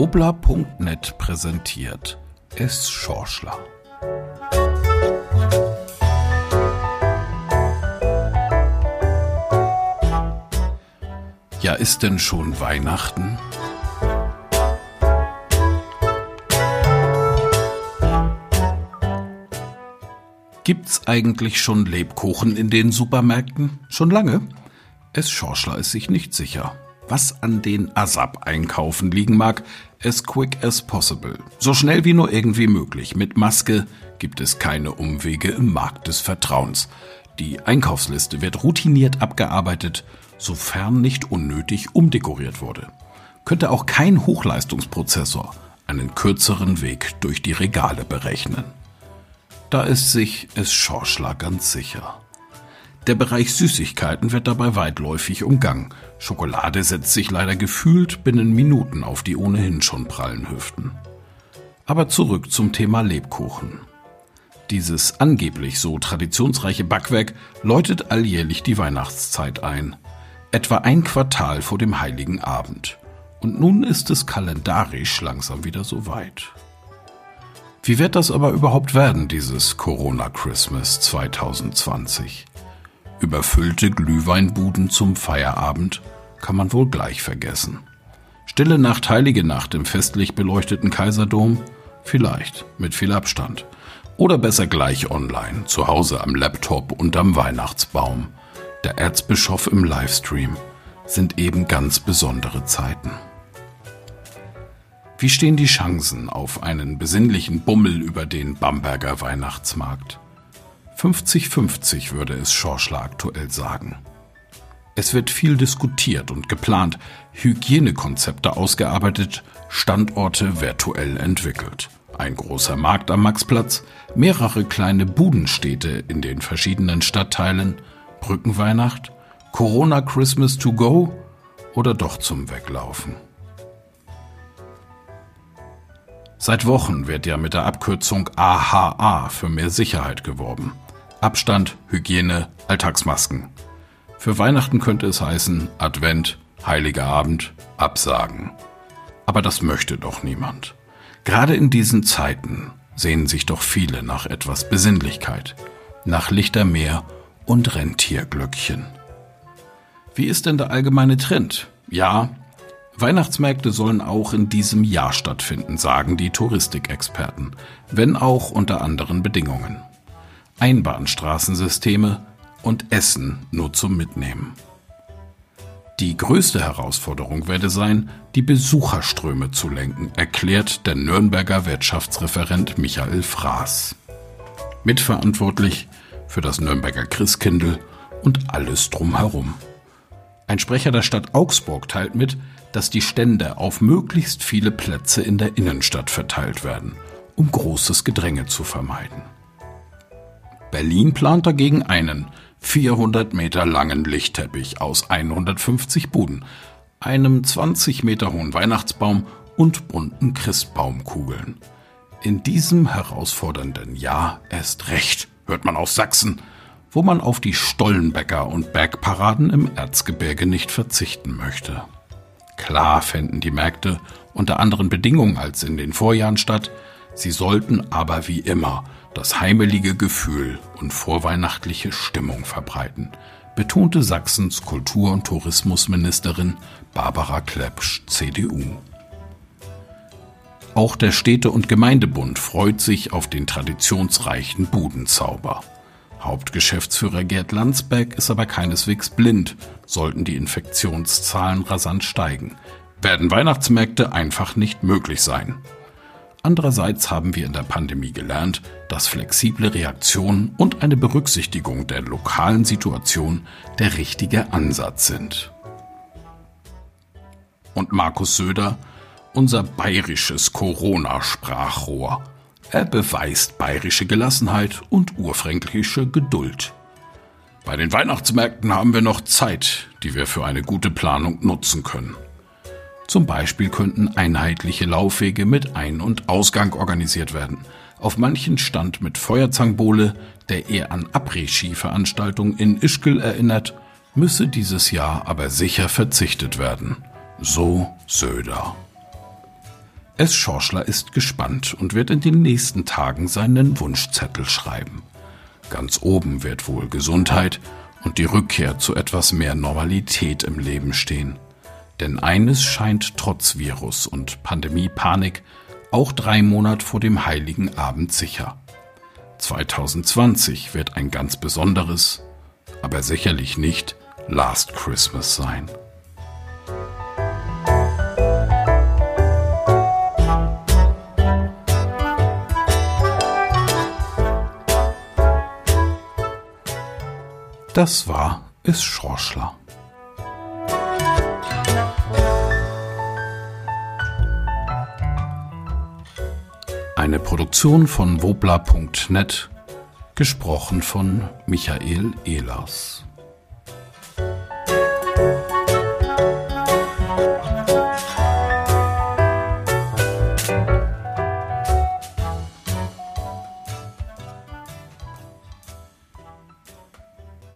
Wobler.net präsentiert S. Schorschler. Ja, ist denn schon Weihnachten? Gibt's eigentlich schon Lebkuchen in den Supermärkten? Schon lange? Es Schorschler ist sich nicht sicher. Was an den ASAP-Einkaufen liegen mag, as quick as possible. So schnell wie nur irgendwie möglich. Mit Maske gibt es keine Umwege im Markt des Vertrauens. Die Einkaufsliste wird routiniert abgearbeitet, sofern nicht unnötig umdekoriert wurde. Könnte auch kein Hochleistungsprozessor einen kürzeren Weg durch die Regale berechnen. Da ist sich es Schorschler ganz sicher. Der Bereich Süßigkeiten wird dabei weitläufig umgangen. Schokolade setzt sich leider gefühlt binnen Minuten auf die ohnehin schon prallen Hüften. Aber zurück zum Thema Lebkuchen. Dieses angeblich so traditionsreiche Backwerk läutet alljährlich die Weihnachtszeit ein. Etwa ein Quartal vor dem heiligen Abend. Und nun ist es kalendarisch langsam wieder so weit. Wie wird das aber überhaupt werden, dieses Corona Christmas 2020? Überfüllte Glühweinbuden zum Feierabend kann man wohl gleich vergessen. Stille Nacht, heilige Nacht im festlich beleuchteten Kaiserdom? Vielleicht, mit viel Abstand. Oder besser gleich online, zu Hause am Laptop unterm Weihnachtsbaum. Der Erzbischof im Livestream sind eben ganz besondere Zeiten. Wie stehen die Chancen auf einen besinnlichen Bummel über den Bamberger Weihnachtsmarkt? 50-50 würde es Schorschler aktuell sagen. Es wird viel diskutiert und geplant, Hygienekonzepte ausgearbeitet, Standorte virtuell entwickelt. Ein großer Markt am Maxplatz, mehrere kleine Budenstädte in den verschiedenen Stadtteilen, Brückenweihnacht, Corona Christmas to go oder doch zum Weglaufen. Seit Wochen wird ja mit der Abkürzung AHA für mehr Sicherheit geworben. Abstand, Hygiene, Alltagsmasken. Für Weihnachten könnte es heißen Advent, Heiliger Abend, Absagen. Aber das möchte doch niemand. Gerade in diesen Zeiten sehnen sich doch viele nach etwas Besinnlichkeit, nach Lichtermeer und Rentierglöckchen. Wie ist denn der allgemeine Trend? Ja, Weihnachtsmärkte sollen auch in diesem Jahr stattfinden, sagen die Touristikexperten, wenn auch unter anderen Bedingungen. Einbahnstraßensysteme und Essen nur zum Mitnehmen. Die größte Herausforderung werde sein, die Besucherströme zu lenken, erklärt der Nürnberger Wirtschaftsreferent Michael Fraß. Mitverantwortlich für das Nürnberger Christkindl und alles drumherum. Ein Sprecher der Stadt Augsburg teilt mit, dass die Stände auf möglichst viele Plätze in der Innenstadt verteilt werden, um großes Gedränge zu vermeiden. Berlin plant dagegen einen 400 Meter langen Lichtteppich aus 150 Buden, einem 20 Meter hohen Weihnachtsbaum und bunten Christbaumkugeln. In diesem herausfordernden Jahr erst recht, hört man aus Sachsen, wo man auf die Stollenbäcker und Bergparaden im Erzgebirge nicht verzichten möchte. Klar fänden die Märkte unter anderen Bedingungen als in den Vorjahren statt, sie sollten aber wie immer das heimelige Gefühl und vorweihnachtliche Stimmung verbreiten, betonte Sachsens Kultur- und Tourismusministerin Barbara Klepsch, CDU. Auch der Städte- und Gemeindebund freut sich auf den traditionsreichen Budenzauber. Hauptgeschäftsführer Gerd Landsberg ist aber keineswegs blind, sollten die Infektionszahlen rasant steigen. Werden Weihnachtsmärkte einfach nicht möglich sein. Andererseits haben wir in der Pandemie gelernt, dass flexible Reaktionen und eine Berücksichtigung der lokalen Situation der richtige Ansatz sind. Und Markus Söder, unser bayerisches Corona-Sprachrohr, er beweist bayerische Gelassenheit und urfränkische Geduld. Bei den Weihnachtsmärkten haben wir noch Zeit, die wir für eine gute Planung nutzen können. Zum Beispiel könnten einheitliche Laufwege mit Ein- und Ausgang organisiert werden. Auf manchen Stand mit Feuerzangenbowle, der eher an Après-Ski-Veranstaltungen in Ischgl erinnert, müsse dieses Jahr aber sicher verzichtet werden. So Söder. Es Schorschler ist gespannt und wird in den nächsten Tagen seinen Wunschzettel schreiben. Ganz oben wird wohl Gesundheit und die Rückkehr zu etwas mehr Normalität im Leben stehen. Denn eines scheint trotz Virus und Pandemiepanik auch drei Monate vor dem heiligen Abend sicher. 2020 wird ein ganz besonderes, aber sicherlich nicht Last Christmas sein. Das war es Schorschler. Eine Produktion von wobla.net, gesprochen von Michael Ehlers.